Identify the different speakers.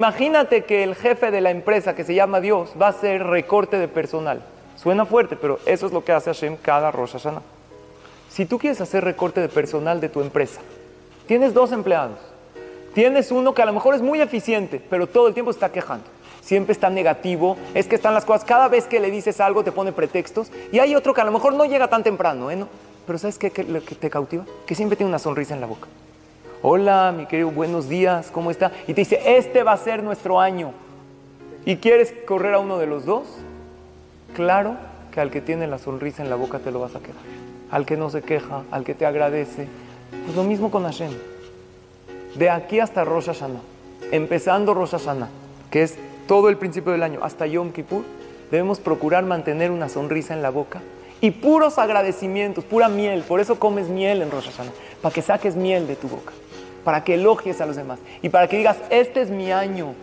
Speaker 1: Imagínate que el jefe de la empresa que se llama Dios va a hacer recorte de personal. Suena fuerte, pero eso es lo que hace Hashem cada Rosh Hashanah. Si tú quieres hacer recorte de personal de tu empresa, tienes dos empleados. Tienes uno que a lo mejor es muy eficiente, pero todo el tiempo está quejando. Siempre está negativo, es que están las cosas, cada vez que le dices algo te pone pretextos. Y hay otro que a lo mejor no llega tan temprano, ¿eh? Pero ¿sabes qué, qué, que te cautiva? Que siempre tiene una sonrisa en la boca. Hola, mi querido, buenos días, ¿cómo está? Y te dice, este va a ser nuestro año. ¿Y quieres correr a uno de los dos? Claro que al que tiene la sonrisa en la boca te lo vas a quedar. Al que no se queja, al que te agradece. Pues lo mismo con Hashem. De aquí hasta Rosh Hashanah, empezando Rosh Hashanah, que es todo el principio del año, hasta Yom Kippur, debemos procurar mantener una sonrisa en la boca y puros agradecimientos, pura miel. Por eso comes miel en Rosh Hashanah, para que saques miel de tu boca para que elogies a los demás y para que digas, este es mi año,